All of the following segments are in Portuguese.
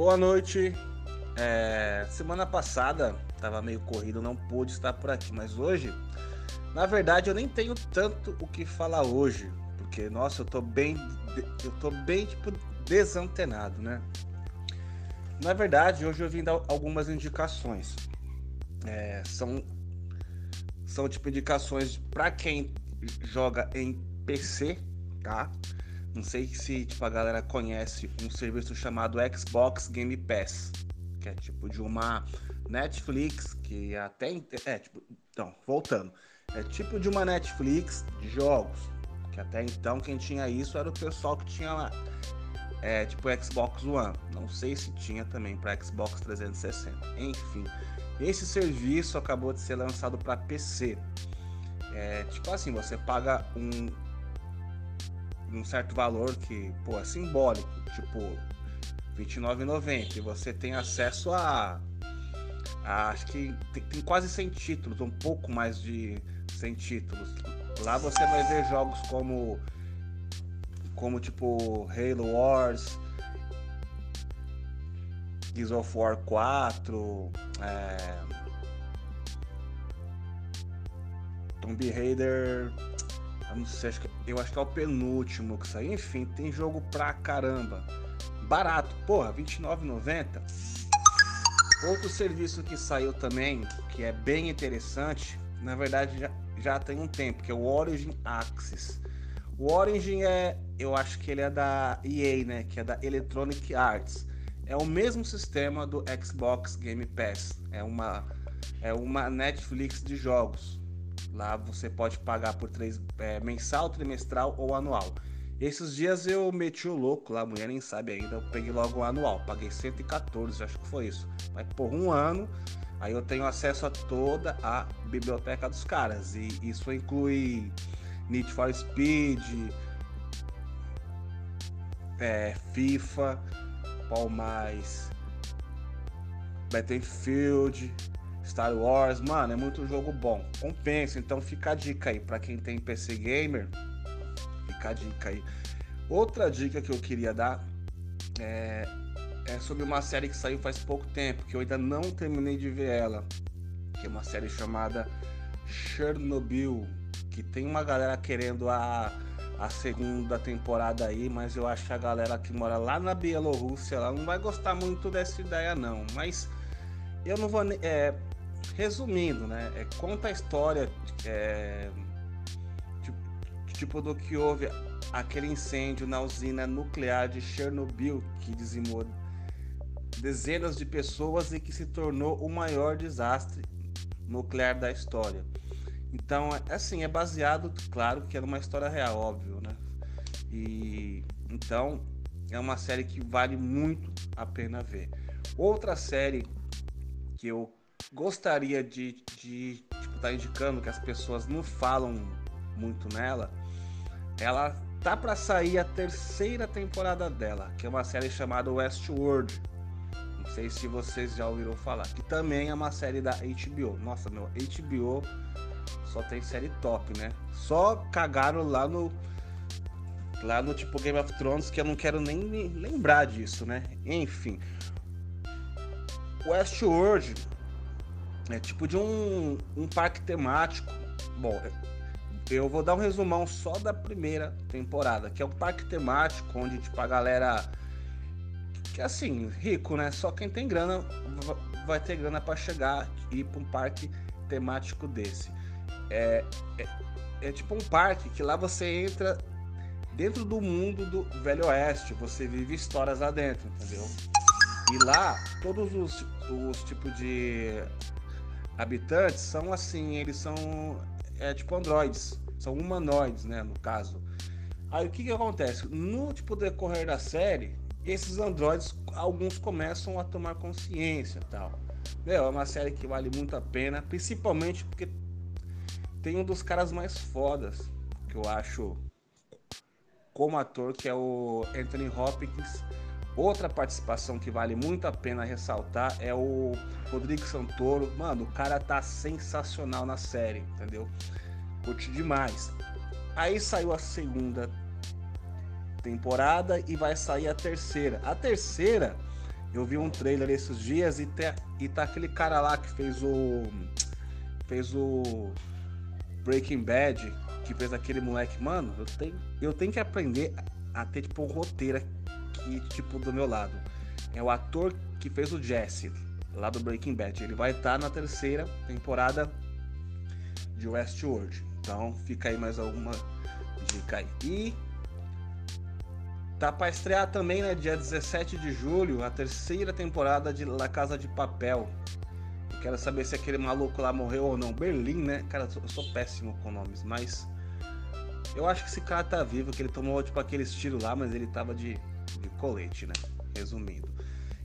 Boa noite. É, semana passada tava meio corrido, não pude estar por aqui, mas hoje, na verdade, eu nem tenho tanto o que falar hoje, porque nossa, eu tô bem, eu tô bem tipo desantenado, né? Na verdade, hoje eu vim dar algumas indicações. É, são são tipo indicações para quem joga em PC, tá? Não sei se tipo, a galera conhece um serviço chamado Xbox Game Pass, que é tipo de uma Netflix que até é tipo, então, voltando, é tipo de uma Netflix de jogos, que até então quem tinha isso era o pessoal que tinha lá é, tipo Xbox One. Não sei se tinha também para Xbox 360. Enfim, esse serviço acabou de ser lançado para PC. É, tipo assim, você paga um, um certo valor que, pô, é simbólico, tipo R$29,90 e você tem acesso a, a acho que tem, tem, quase 100 títulos, um pouco mais de 100 títulos. Lá você vai ver jogos como como tipo Halo Wars, Gears of War 4, é... Tomb Raider, eu não sei, acho que, eu acho que é o penúltimo que saiu. Enfim, tem jogo pra caramba. Barato, porra, R$29,90. Outro serviço que saiu também, que é bem interessante, na verdade já, já tem um tempo, que é o Origin Access. O Origin é, eu acho que ele é da EA, né, que é da Electronic Arts. É o mesmo sistema do Xbox Game Pass. É uma, é uma Netflix de jogos. Lá você pode pagar por três é, mensal, trimestral ou anual. Esses dias eu meti o louco lá, a mulher nem sabe ainda. Eu peguei logo o anual, paguei 114, acho que foi isso. Mas por um ano, aí eu tenho acesso a toda a biblioteca dos caras. E isso inclui Need for Speed, é, FIFA, qual mais? Battlefield, Star Wars, mano, é muito jogo bom. Compensa, então fica a dica aí para quem tem PC gamer. Fica a dica aí. Outra dica que eu queria dar é, é sobre uma série que saiu faz pouco tempo, que eu ainda não terminei de ver ela, que é uma série chamada Chernobyl, que tem uma galera querendo a a segunda temporada aí, mas eu acho que a galera que mora lá na Bielorrússia ela não vai gostar muito dessa ideia não. Mas eu não vou. É, resumindo, né? É, conta a história é, tipo, tipo do que houve aquele incêndio na usina nuclear de Chernobyl que dizimou dezenas de pessoas e que se tornou o maior desastre nuclear da história. Então, é, assim, é baseado, claro, que é numa história real, óbvio, né? E então é uma série que vale muito a pena ver. Outra série que eu gostaria de estar de, tipo, tá indicando que as pessoas não falam muito nela, ela tá para sair a terceira temporada dela, que é uma série chamada Westworld. Não sei se vocês já ouviram falar, que também é uma série da HBO. Nossa, meu, HBO só tem série top, né? Só cagaram lá no. Lá no tipo Game of Thrones, que eu não quero nem lembrar disso, né? Enfim. Westworld é tipo de um, um parque temático. Bom, eu vou dar um resumão só da primeira temporada, que é um parque temático onde tipo a galera que assim, rico, né? Só quem tem grana vai ter grana para chegar e ir para um parque temático desse. É, é, é, tipo um parque que lá você entra dentro do mundo do Velho Oeste, você vive histórias lá dentro, entendeu? E lá, todos os, os tipos de habitantes são assim, eles são é, tipo androides, são humanoides, né, no caso. Aí o que que acontece? No tipo decorrer da série, esses androides, alguns começam a tomar consciência tal. Meu, é uma série que vale muito a pena, principalmente porque tem um dos caras mais fodas que eu acho como ator, que é o Anthony Hopkins. Outra participação que vale muito a pena ressaltar é o Rodrigo Santoro. Mano, o cara tá sensacional na série, entendeu? Curti demais. Aí saiu a segunda temporada e vai sair a terceira. A terceira Eu vi um trailer esses dias e, te, e tá aquele cara lá que fez o. fez o. Breaking Bad, que fez aquele moleque. Mano, eu tenho, eu tenho que aprender a ter, tipo, um roteiro aqui, tipo, do meu lado. É o ator que fez o Jesse, lá do Breaking Bad. Ele vai estar tá na terceira temporada de Westworld. Então fica aí mais alguma dica aí. E tá para estrear também, né, dia 17 de julho, a terceira temporada de La Casa de Papel. Quero saber se aquele maluco lá morreu ou não. Berlim, né? Cara, eu sou péssimo com nomes, mas eu acho que esse cara tá vivo, que ele tomou tipo aquele estilo lá, mas ele tava de, de colete, né? Resumindo.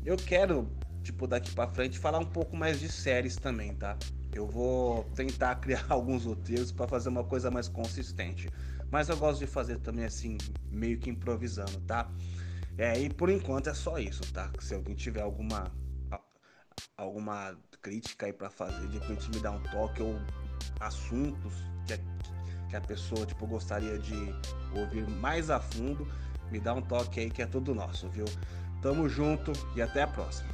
Eu quero, tipo, daqui para frente falar um pouco mais de séries também, tá? Eu vou tentar criar alguns roteiros para fazer uma coisa mais consistente. Mas eu gosto de fazer também assim, meio que improvisando, tá? É, e por enquanto é só isso, tá? Se alguém tiver alguma alguma crítica aí para fazer, de repente me dar um toque ou assuntos que a, que a pessoa tipo gostaria de ouvir mais a fundo, me dá um toque aí que é tudo nosso, viu? Tamo junto e até a próxima.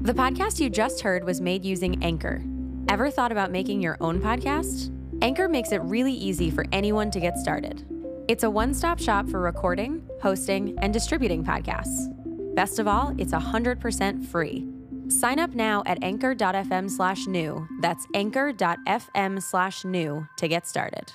The podcast you just heard was made using Anchor. Ever thought about making your own podcast? Anchor makes it really easy for anyone to get started. It's a one stop shop for recording, hosting, and distributing podcasts. Best of all, it's 100% free. Sign up now at anchor.fm slash new. That's anchor.fm slash new to get started.